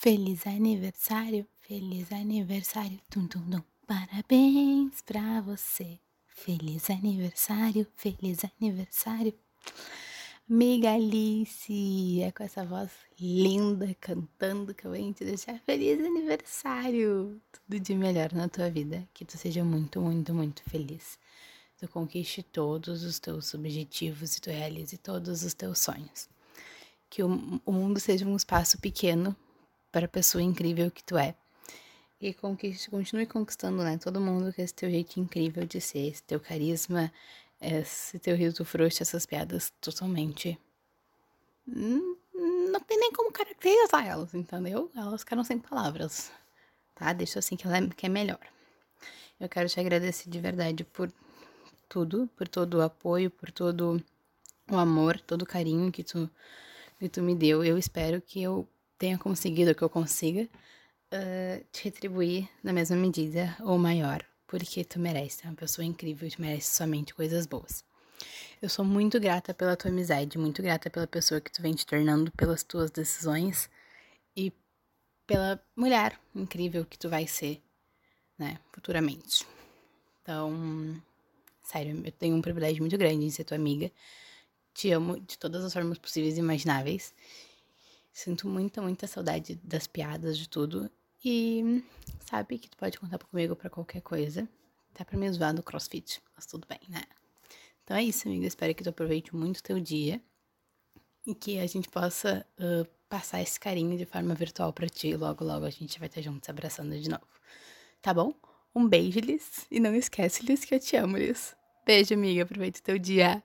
Feliz aniversário, feliz aniversário, tum tum tum. Parabéns pra você. Feliz aniversário, feliz aniversário. Amiga Alice, é com essa voz linda cantando que eu venho te deixar feliz aniversário. Tudo de melhor na tua vida. Que tu seja muito, muito, muito feliz. Tu conquiste todos os teus objetivos e tu realize todos os teus sonhos. Que o, o mundo seja um espaço pequeno para a pessoa incrível que tu é. E conquiste, continue conquistando, né? Todo mundo com esse teu jeito incrível de ser, esse teu carisma, esse teu riso frouxo, essas piadas totalmente. Hum, não tem nem como caracterizar elas, entendeu? Elas ficaram sem palavras, tá? Deixa assim que, ela é, que é melhor. Eu quero te agradecer de verdade por tudo, por todo o apoio, por todo o amor, todo o carinho que tu, que tu me deu. Eu espero que eu tenha conseguido, que eu consiga uh, te retribuir na mesma medida ou maior, porque tu merece, é uma pessoa incrível, tu merece somente coisas boas. Eu sou muito grata pela tua amizade, muito grata pela pessoa que tu vem te tornando, pelas tuas decisões e pela mulher incrível que tu vai ser, né, futuramente. Então, sério, eu tenho um privilégio muito grande em ser tua amiga. Te amo de todas as formas possíveis e imagináveis. Sinto muita, muita saudade das piadas, de tudo. E sabe que tu pode contar comigo para qualquer coisa. Até pra me zoar no crossfit, mas tudo bem, né? Então é isso, amiga. Espero que tu aproveite muito o teu dia e que a gente possa uh, passar esse carinho de forma virtual para ti. Logo, logo a gente vai estar juntos se abraçando de novo. Tá bom? Um beijo, Liz. E não esquece, Liz, que eu te amo, Liz. Beijo, amiga. Aproveita o teu dia.